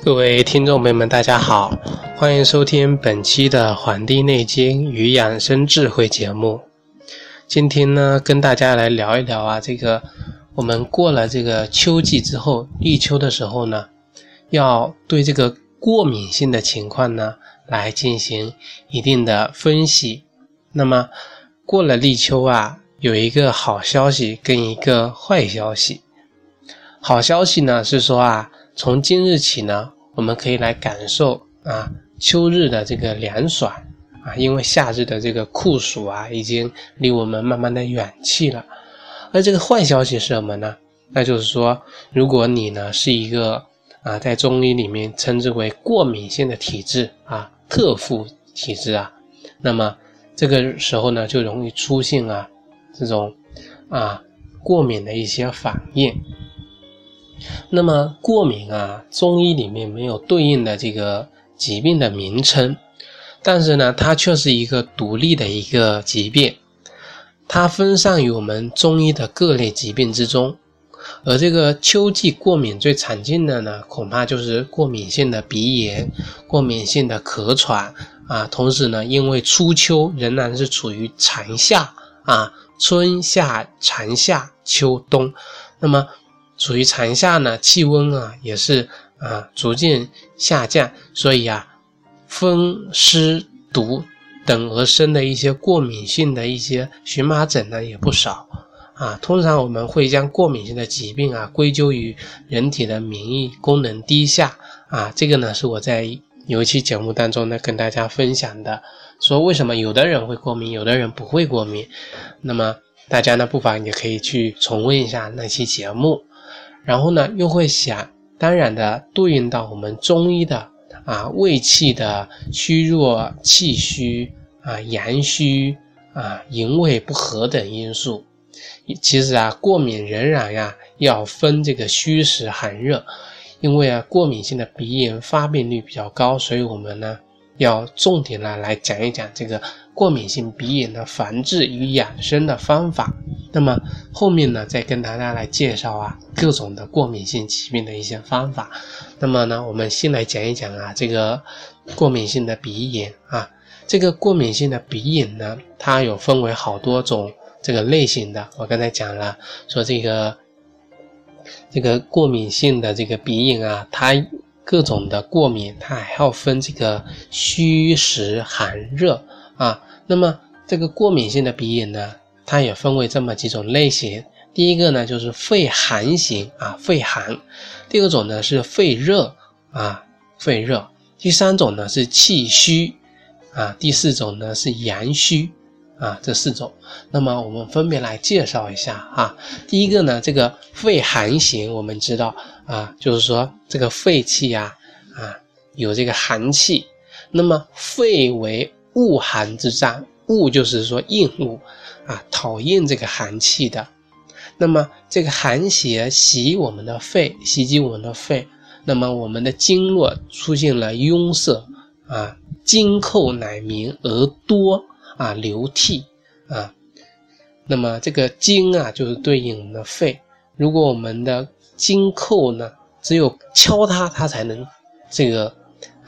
各位听众朋友们，大家好，欢迎收听本期的《黄帝内经与养生智慧》节目。今天呢，跟大家来聊一聊啊，这个我们过了这个秋季之后，立秋的时候呢，要对这个过敏性的情况呢，来进行一定的分析。那么过了立秋啊，有一个好消息跟一个坏消息。好消息呢是说啊。从今日起呢，我们可以来感受啊秋日的这个凉爽啊，因为夏日的这个酷暑啊，已经离我们慢慢的远去了。而这个坏消息是什么呢？那就是说，如果你呢是一个啊，在中医里面称之为过敏性的体质啊，特负体质啊，那么这个时候呢，就容易出现啊这种啊过敏的一些反应。那么过敏啊，中医里面没有对应的这个疾病的名称，但是呢，它却是一个独立的一个疾病，它分散于我们中医的各类疾病之中。而这个秋季过敏最常见的呢，恐怕就是过敏性的鼻炎、过敏性的咳喘啊。同时呢，因为初秋仍然是处于长夏啊，春夏长夏秋冬，那么。处于长夏呢，气温啊也是啊逐渐下降，所以啊风湿毒等而生的一些过敏性的一些荨麻疹呢也不少啊。通常我们会将过敏性的疾病啊归咎于人体的免疫功能低下啊。这个呢是我在有一期节目当中呢跟大家分享的，说为什么有的人会过敏，有的人不会过敏。那么大家呢不妨也可以去重温一下那期节目。然后呢，又会想，当然的对应到我们中医的啊胃气的虚弱、气虚啊阳虚啊营卫不和等因素。其实啊，过敏仍然呀要分这个虚实寒热，因为啊过敏性的鼻炎发病率比较高，所以我们呢。要重点呢来讲一讲这个过敏性鼻炎的防治与养生的方法。那么后面呢，再跟大家来介绍啊各种的过敏性疾病的一些方法。那么呢，我们先来讲一讲啊这个过敏性的鼻炎啊。这个过敏性的鼻炎呢，它有分为好多种这个类型的。我刚才讲了，说这个这个过敏性的这个鼻炎啊，它。各种的过敏，它还要分这个虚实寒热啊。那么这个过敏性的鼻炎呢，它也分为这么几种类型。第一个呢就是肺寒型啊，肺寒；第二种呢是肺热啊，肺热；第三种呢是气虚啊；第四种呢是阳虚。啊，这四种，那么我们分别来介绍一下啊。第一个呢，这个肺寒型，我们知道啊，就是说这个肺气呀，啊，有这个寒气。那么肺为恶寒之战，恶就是说厌恶啊，讨厌这个寒气的。那么这个寒邪袭我们的肺，袭击我们的肺，那么我们的经络出现了壅塞啊，经扣乃鸣而多。啊，流涕啊，那么这个经啊，就是对应我们的肺。如果我们的经扣呢，只有敲它，它才能这个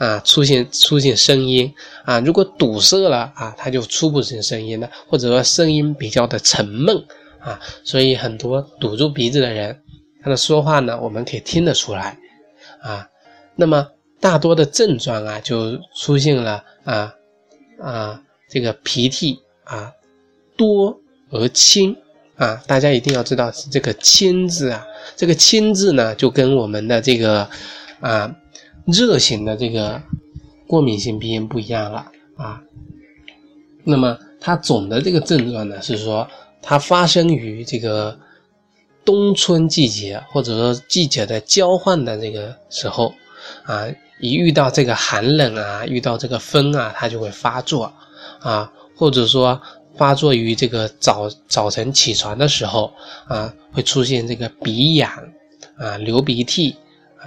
啊出现出现声音啊。如果堵塞了啊，它就出不成声音了，或者说声音比较的沉闷啊。所以很多堵住鼻子的人，他的说话呢，我们可以听得出来啊。那么大多的症状啊，就出现了啊啊。这个鼻涕啊多而清啊，大家一定要知道是这个清字啊。这个清字呢，就跟我们的这个啊热型的这个过敏性鼻炎不一样了啊。那么它总的这个症状呢，是说它发生于这个冬春季节，或者说季节的交换的这个时候啊，一遇到这个寒冷啊，遇到这个风啊，它就会发作。啊，或者说发作于这个早早晨起床的时候啊，会出现这个鼻痒啊，流鼻涕，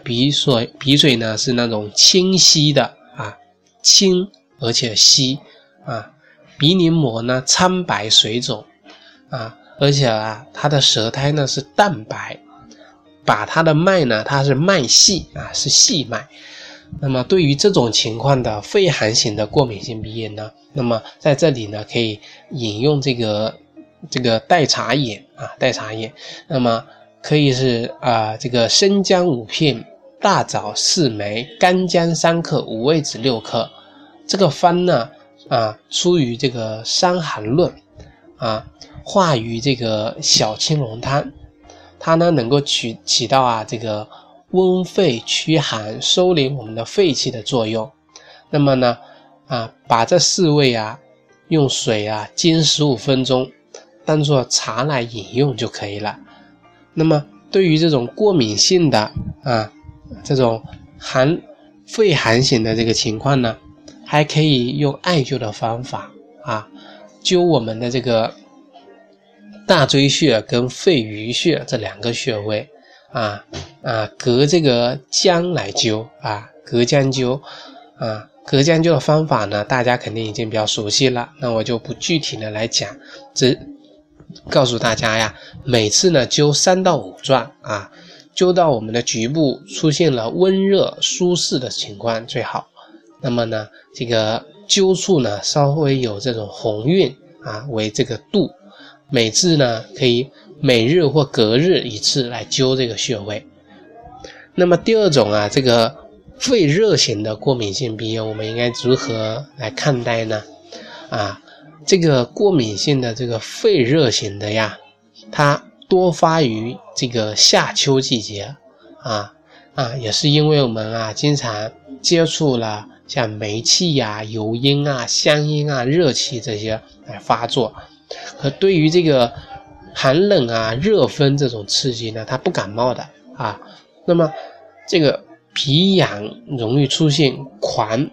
鼻水鼻水呢是那种清晰的啊，清而且稀啊，鼻黏膜呢苍白水肿啊，而且啊，它的舌苔呢是淡白，把它的脉呢，它是脉细啊，是细脉。那么对于这种情况的肺寒型的过敏性鼻炎呢，那么在这里呢，可以引用这个这个代茶饮啊，代茶饮。那么可以是啊，这个生姜五片，大枣四枚，干姜三克，五味子六克。这个方呢啊，出于这个《伤寒论》啊，化于这个小青龙汤。它呢能够起起到啊这个温肺驱寒、收敛我们的肺气的作用。那么呢啊把这四味啊用水啊煎十五分钟，当做茶来饮用就可以了。那么对于这种过敏性的啊这种寒肺寒型的这个情况呢，还可以用艾灸的方法啊灸我们的这个。大椎穴跟肺俞穴这两个穴位，啊啊，隔这个姜来灸啊，隔姜灸啊，隔姜灸的方法呢，大家肯定已经比较熟悉了，那我就不具体的来讲，只告诉大家呀，每次呢灸三到五转啊，灸到我们的局部出现了温热舒适的情况最好，那么呢，这个灸处呢稍微有这种红晕啊为这个度。每次呢，可以每日或隔日一次来灸这个穴位。那么第二种啊，这个肺热型的过敏性鼻炎，我们应该如何来看待呢？啊，这个过敏性的这个肺热型的呀，它多发于这个夏秋季节啊啊，也是因为我们啊经常接触了像煤气呀、油烟啊、香烟啊、热气这些来发作。可对于这个寒冷啊、热风这种刺激呢，它不感冒的啊。那么这个鼻痒容易出现狂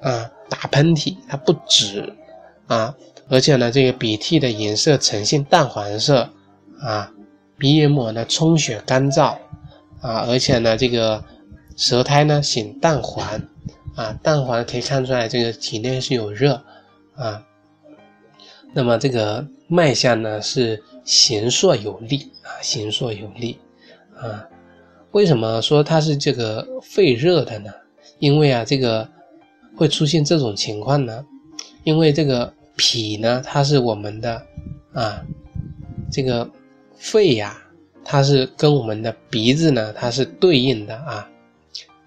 啊、打喷嚏，它不止啊，而且呢，这个鼻涕的颜色呈现淡黄色啊，鼻黏膜呢充血干燥啊，而且呢，这个舌苔呢显淡黄啊，淡黄可以看出来这个体内是有热啊。那么这个脉象呢是形硕有力啊，形硕有力啊。为什么说它是这个肺热的呢？因为啊，这个会出现这种情况呢，因为这个脾呢，它是我们的啊，这个肺呀，它是跟我们的鼻子呢，它是对应的啊。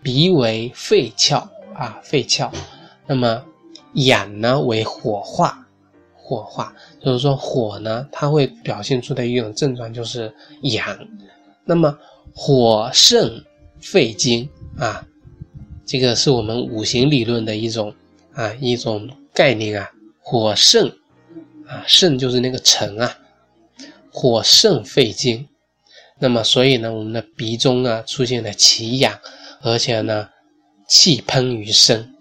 鼻为肺窍啊，肺窍。那么养呢为火化。火化就是说火呢，它会表现出的一种症状就是痒。那么火盛肺经啊，这个是我们五行理论的一种啊一种概念啊。火盛啊，盛就是那个沉啊，火盛肺经。那么所以呢，我们的鼻中啊出现了奇痒，而且呢气喷于身。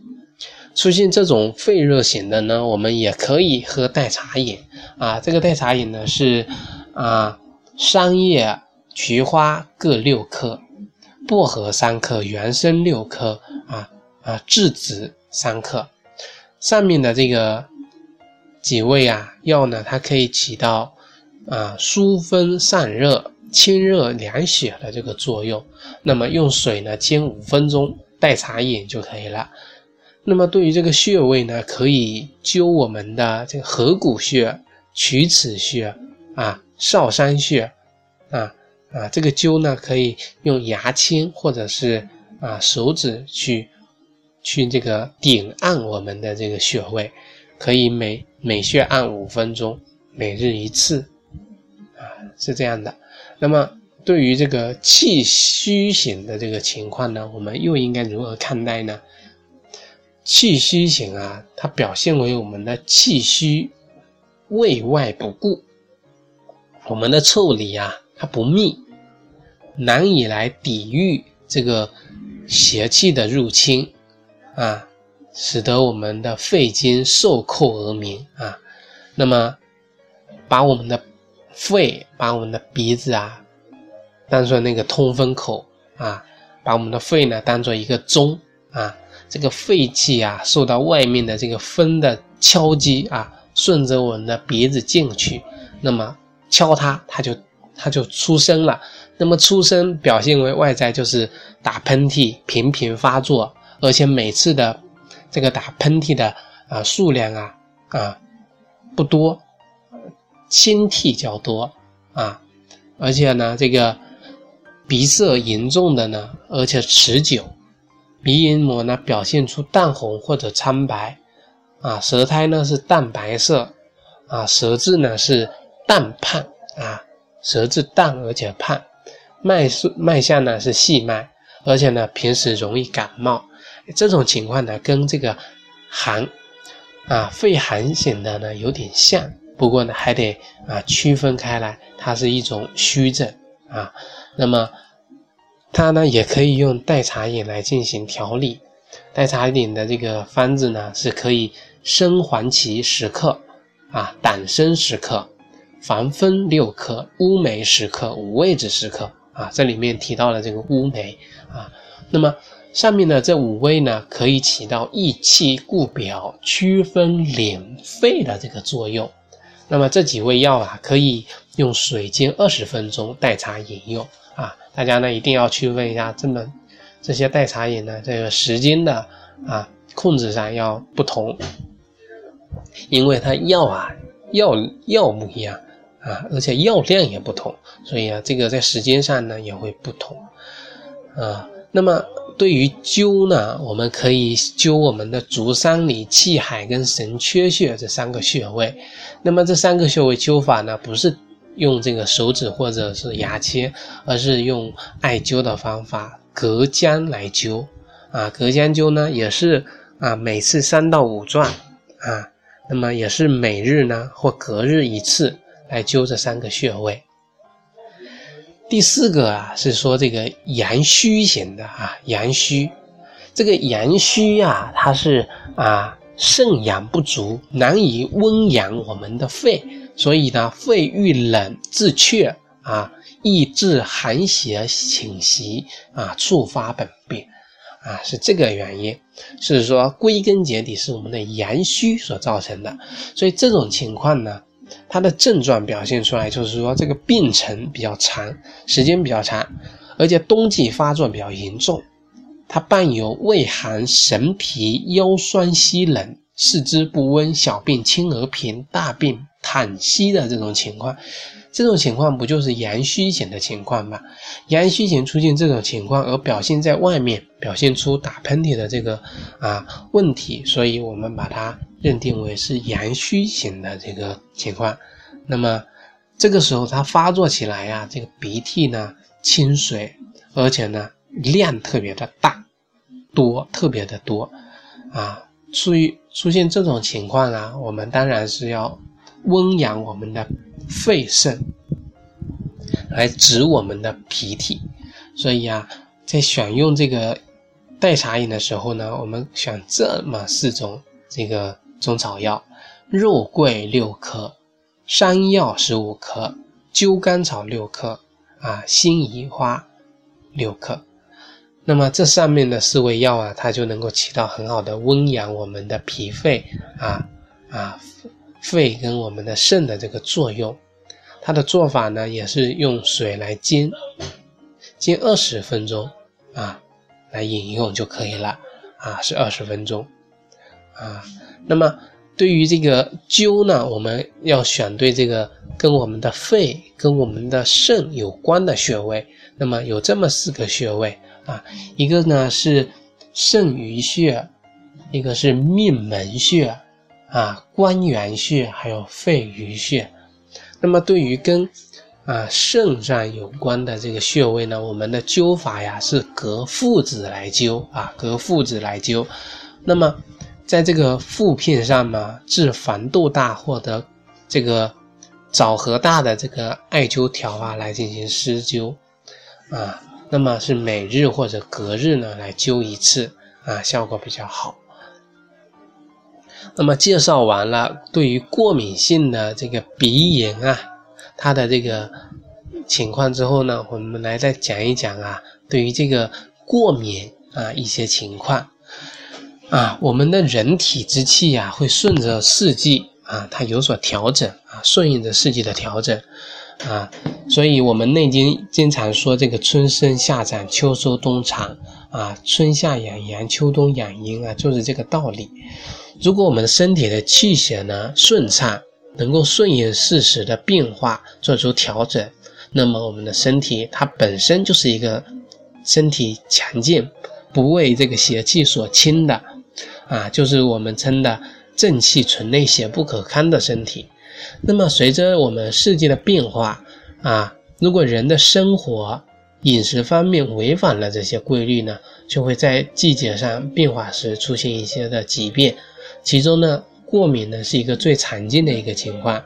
出现这种肺热型的呢，我们也可以喝代茶饮啊。这个代茶饮呢是啊，桑叶、菊花各六克，薄荷三克，原参六克啊啊，栀子三克。上面的这个几味啊药呢，它可以起到啊疏风散热、清热凉血的这个作用。那么用水呢煎五分钟，代茶饮就可以了。那么对于这个穴位呢，可以灸我们的这个合谷穴、曲池穴啊、少山穴啊啊，这个灸呢可以用牙签或者是啊手指去去这个点按我们的这个穴位，可以每每穴按五分钟，每日一次，是这样的。那么对于这个气虚型的这个情况呢，我们又应该如何看待呢？气虚型啊，它表现为我们的气虚，胃外不固，我们的腠理啊，它不密，难以来抵御这个邪气的入侵啊，使得我们的肺经受扣而鸣啊。那么，把我们的肺，把我们的鼻子啊，当做那个通风口啊，把我们的肺呢当做一个钟啊。这个肺气啊，受到外面的这个风的敲击啊，顺着我们的鼻子进去，那么敲它，它就它就出声了。那么出声表现为外在就是打喷嚏频频发作，而且每次的这个打喷嚏的啊数量啊啊不多，清涕较多啊，而且呢这个鼻塞严重的呢，而且持久，鼻黏膜呢表现出淡红或者苍白啊，舌苔呢是淡白色啊，舌质呢是淡胖啊，舌质淡而且胖。脉速脉象呢是细脉，而且呢平时容易感冒，这种情况呢跟这个寒啊肺寒型的呢有点像，不过呢还得啊区分开来，它是一种虚症啊。那么它呢也可以用代茶饮来进行调理，代茶饮的这个方子呢是可以生黄芪十克啊，党参十克，防风六克，乌梅十克，五味子十克。啊，这里面提到了这个乌梅啊，那么上面的这五味呢，可以起到益气固表、祛风敛肺的这个作用。那么这几味药啊，可以用水煎二十分钟代茶饮用啊。大家呢一定要区分一下，这么这些代茶饮呢，这个时间的啊控制上要不同，因为它药啊药药不一样。啊，而且药量也不同，所以啊，这个在时间上呢也会不同。啊，那么对于灸呢，我们可以灸我们的足三里、气海跟神阙穴这三个穴位。那么这三个穴位灸法呢，不是用这个手指或者是牙签，而是用艾灸的方法，隔姜来灸。啊，隔姜灸呢，也是啊，每次三到五转啊，那么也是每日呢或隔日一次。来灸这三个穴位。第四个啊，是说这个阳虚型的啊，阳虚，这个阳虚啊，它是啊肾阳不足，难以温养我们的肺，所以呢，肺遇冷自却啊，易致寒邪侵袭啊，触发本病啊，是这个原因，是说归根结底是我们的阳虚所造成的，所以这种情况呢。它的症状表现出来就是说，这个病程比较长，时间比较长，而且冬季发作比较严重。它伴有畏寒、神疲、腰酸膝冷、四肢不温、小病轻而平、大病坦息的这种情况。这种情况不就是阳虚型的情况吗？阳虚型出现这种情况，而表现在外面，表现出打喷嚏的这个啊问题，所以我们把它认定为是阳虚型的这个情况。那么这个时候它发作起来呀，这个鼻涕呢清水，而且呢量特别的大，多特别的多啊。出于出现这种情况啊，我们当然是要温养我们的。肺肾来止我们的鼻涕，所以啊，在选用这个代茶饮的时候呢，我们选这么四种这个中草药：肉桂六克，山药十五克，灸甘草六克，啊，辛夷花六克。那么这上面的四味药啊，它就能够起到很好的温养我们的脾肺啊啊。肺跟我们的肾的这个作用，它的做法呢也是用水来煎，煎二十分钟啊，来饮用就可以了啊，是二十分钟啊。那么对于这个灸呢，我们要选对这个跟我们的肺、跟我们的肾有关的穴位。那么有这么四个穴位啊，一个呢是肾俞穴，一个是命门穴。啊，关元穴还有肺俞穴，那么对于跟啊肾上有关的这个穴位呢，我们的灸法呀是隔腹子来灸啊，隔腹子来灸。那么在这个腹片上呢，治黄豆大或者这个枣核大的这个艾灸条啊来进行施灸啊，那么是每日或者隔日呢来灸一次啊，效果比较好。那么介绍完了对于过敏性的这个鼻炎啊，它的这个情况之后呢，我们来再讲一讲啊，对于这个过敏啊一些情况。啊，我们的人体之气啊会顺着四季啊，它有所调整啊，顺应着四季的调整啊，所以我们《内经》经常说这个春生夏长秋收冬藏啊，春夏养阳，秋冬养阴啊，就是这个道理。如果我们身体的气血呢顺畅，能够顺应事实的变化做出调整，那么我们的身体它本身就是一个身体强健，不为这个邪气所侵的啊，就是我们称的。正气存内，邪不可堪的身体。那么，随着我们四季的变化啊，如果人的生活饮食方面违反了这些规律呢，就会在季节上变化时出现一些的疾病。其中呢，过敏呢是一个最常见的一个情况。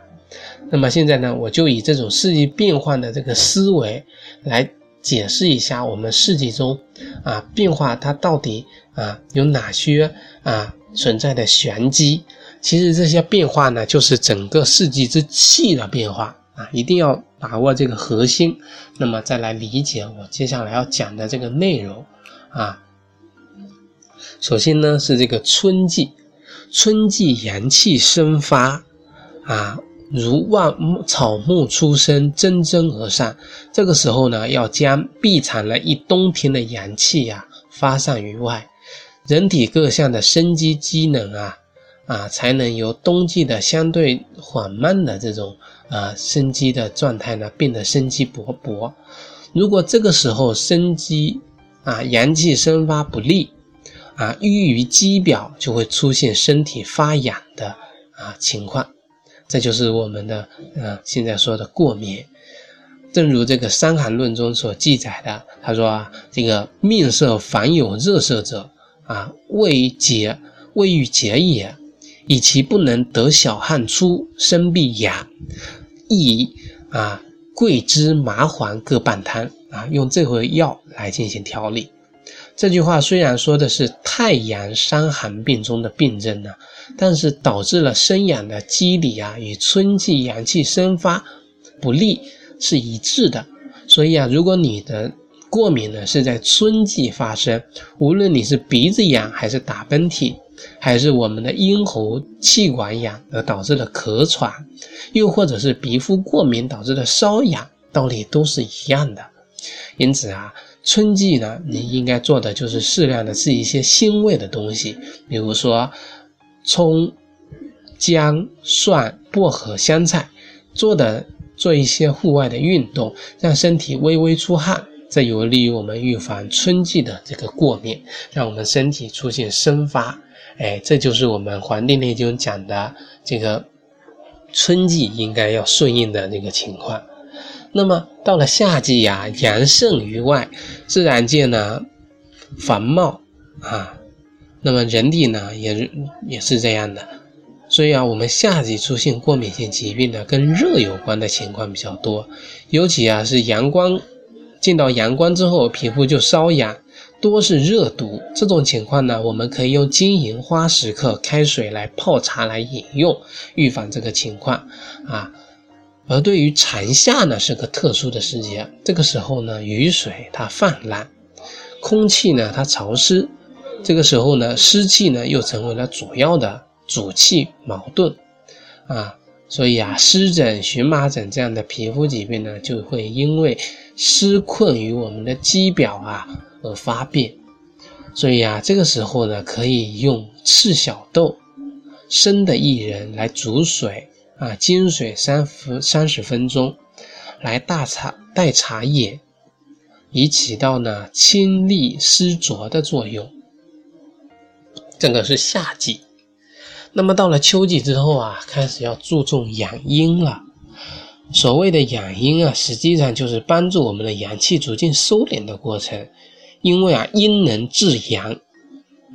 那么现在呢，我就以这种四季变换的这个思维来解释一下我们四季中啊变化它到底啊有哪些啊。存在的玄机，其实这些变化呢，就是整个四季之气的变化啊，一定要把握这个核心，那么再来理解我接下来要讲的这个内容啊。首先呢是这个春季，春季阳气生发啊，如万草木初生，蒸蒸而上。这个时候呢，要将闭藏了一冬天的阳气呀发散于外。人体各项的生机机能啊，啊，才能由冬季的相对缓慢的这种啊生机的状态呢，变得生机勃勃。如果这个时候生机啊阳气生发不利啊，淤于肌表，就会出现身体发痒的啊情况。这就是我们的啊现在说的过敏。正如这个《伤寒论》中所记载的，他说啊，这个面色凡有热色者。啊，未结，未欲结也，以其不能得小汗出，生必痒，宜啊桂枝麻黄各半汤啊，用这回药来进行调理。这句话虽然说的是太阳伤寒病中的病症呢，但是导致了生养的机理啊，与春季阳气生发不利是一致的。所以啊，如果你的过敏呢是在春季发生，无论你是鼻子痒，还是打喷嚏，还是我们的咽喉气管痒而导致的咳喘，又或者是皮肤过敏导致的瘙痒，道理都是一样的。因此啊，春季呢，你应该做的就是适量的吃一些辛味的东西，比如说葱、姜、蒜、薄荷、香菜，做的做一些户外的运动，让身体微微出汗。这有利于我们预防春季的这个过敏，让我们身体出现生发。哎，这就是我们《黄帝内经》讲的这个春季应该要顺应的那个情况。那么到了夏季呀，阳盛于外，自然界呢繁茂啊，那么人体呢也也是这样的。所以啊，我们夏季出现过敏性疾病呢，跟热有关的情况比较多，尤其啊是阳光。见到阳光之后，皮肤就瘙痒，多是热毒。这种情况呢，我们可以用金银花十克开水来泡茶来饮用，预防这个情况啊。而对于长夏呢，是个特殊的时节，这个时候呢，雨水它泛滥，空气呢它潮湿，这个时候呢，湿气呢又成为了主要的主气矛盾啊。所以啊，湿疹、荨麻疹这样的皮肤疾病呢，就会因为湿困于我们的肌表啊而发病。所以啊，这个时候呢，可以用赤小豆、生的薏仁来煮水啊，金水三分三十分钟，来大茶代茶叶，以起到呢清利湿浊的作用。这个是夏季。那么到了秋季之后啊，开始要注重养阴了。所谓的养阴啊，实际上就是帮助我们的阳气逐渐收敛的过程。因为啊，阴能制阳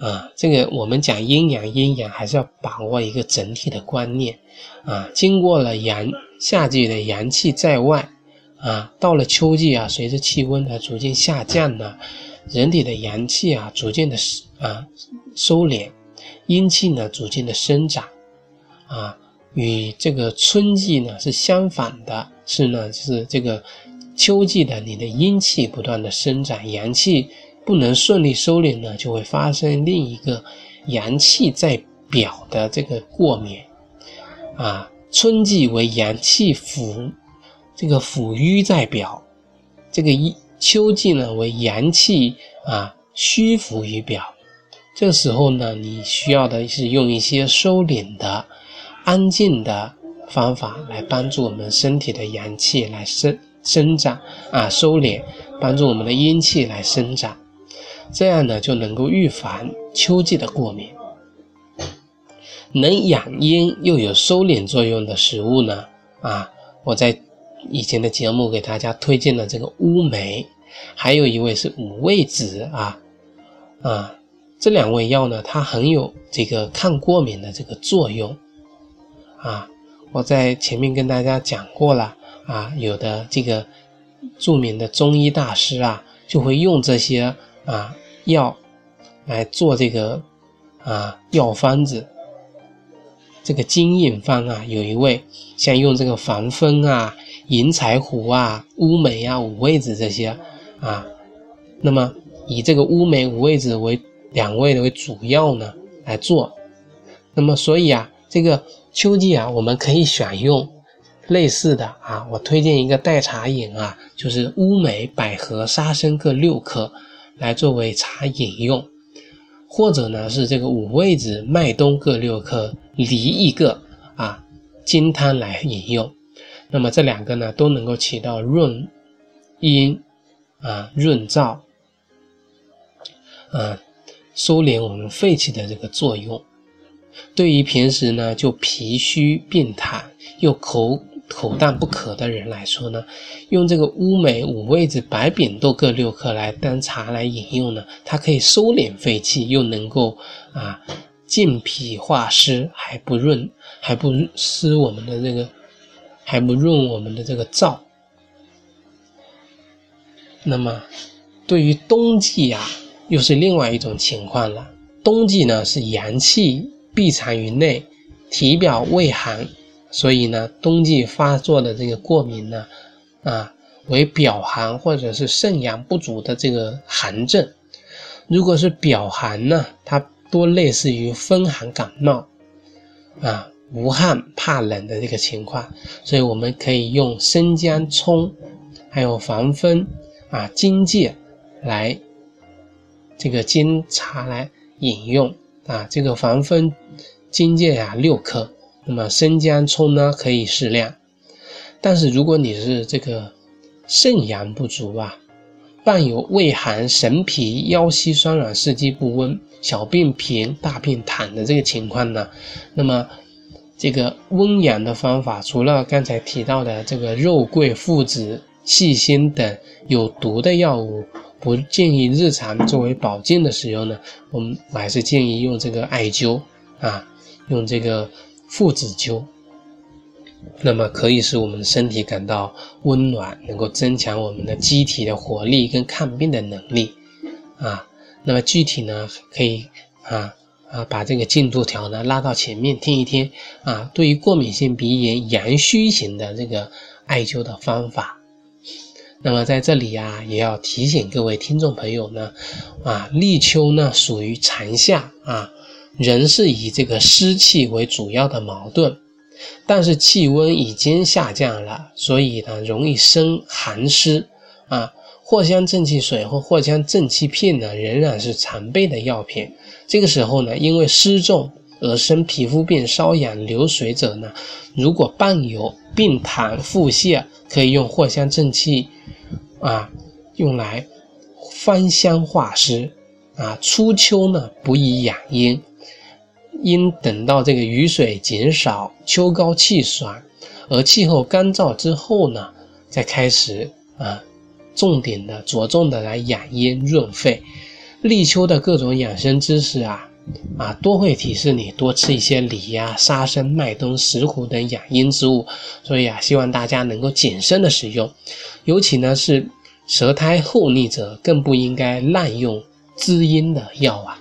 啊，这个我们讲阴阳，阴阳还是要把握一个整体的观念啊。经过了阳夏季的阳气在外啊，到了秋季啊，随着气温的逐渐下降呢，人体的阳气啊逐渐的啊收敛。阴气呢逐渐的生长，啊，与这个春季呢是相反的，是呢就是这个秋季的你的阴气不断的生长，阳气不能顺利收敛呢，就会发生另一个阳气在表的这个过敏，啊，春季为阳气腐，这个腐瘀在表；这个一秋季呢为阳气啊虚浮于表。这时候呢，你需要的是用一些收敛的、安静的方法来帮助我们身体的阳气来生生长啊，收敛，帮助我们的阴气来生长，这样呢就能够预防秋季的过敏。能养阴又有收敛作用的食物呢？啊，我在以前的节目给大家推荐了这个乌梅，还有一味是五味子啊，啊，这两味药呢，它很有这个抗过敏的这个作用啊。我在前面跟大家讲过了啊，有的这个著名的中医大师啊，就会用这些啊药来做这个啊药方子。这个金印方啊，有一味像用这个防风啊、银柴胡啊、乌梅啊、五味子这些啊，那么以这个乌梅、五味子为两味的为主要呢来做。那么所以啊，这个秋季啊，我们可以选用类似的啊，我推荐一个代茶饮啊，就是乌梅、百合、沙参各六克来作为茶饮用。或者呢是这个五味子、麦冬各六克、梨一个啊，金汤来饮用。那么这两个呢都能够起到润阴啊、润燥啊、收敛我们肺气的这个作用。对于平时呢就脾虚病痰又口。口淡不渴的人来说呢，用这个乌梅、五味子、白扁豆各六克来当茶来饮用呢，它可以收敛肺气，又能够啊健脾化湿，还不润，还不湿我们的这个，还不润我们的这个燥。那么，对于冬季呀，又是另外一种情况了。冬季呢是阳气闭藏于内，体表畏寒。所以呢，冬季发作的这个过敏呢，啊，为表寒或者是肾阳不足的这个寒症。如果是表寒呢，它多类似于风寒感冒，啊，无汗怕冷的这个情况。所以我们可以用生姜、葱，还有防风啊、荆芥来这个煎茶来饮用啊。这个防风荆芥呀，六克。那么生姜、葱呢，可以适量，但是如果你是这个肾阳不足啊，伴有畏寒、神疲、腰膝酸软、四肢不温、小便频、大便溏的这个情况呢，那么这个温阳的方法，除了刚才提到的这个肉桂、附子、细辛等有毒的药物，不建议日常作为保健的使用呢，我们还是建议用这个艾灸啊，用这个。附子灸，那么可以使我们的身体感到温暖，能够增强我们的机体的活力跟抗病的能力啊。那么具体呢，可以啊啊把这个进度条呢拉到前面听一听啊。对于过敏性鼻炎阳虚型的这个艾灸的方法，那么在这里啊也要提醒各位听众朋友呢啊，立秋呢属于长夏啊。人是以这个湿气为主要的矛盾，但是气温已经下降了，所以呢容易生寒湿啊。藿香正气水或藿香正气片呢仍然是常备的药品。这个时候呢，因为湿重而生皮肤病、瘙痒、流水者呢，如果伴有病痰、腹泻，可以用藿香正气啊，用来芳香化湿啊。初秋呢，不宜养阴。应等到这个雨水减少、秋高气爽，而气候干燥之后呢，再开始啊，重点的、着重的来养阴润肺。立秋的各种养生知识啊，啊，多会提示你多吃一些梨呀、沙参、麦冬、石斛等养阴之物。所以啊，希望大家能够谨慎的使用，尤其呢是舌苔厚腻者，更不应该滥用滋阴的药啊。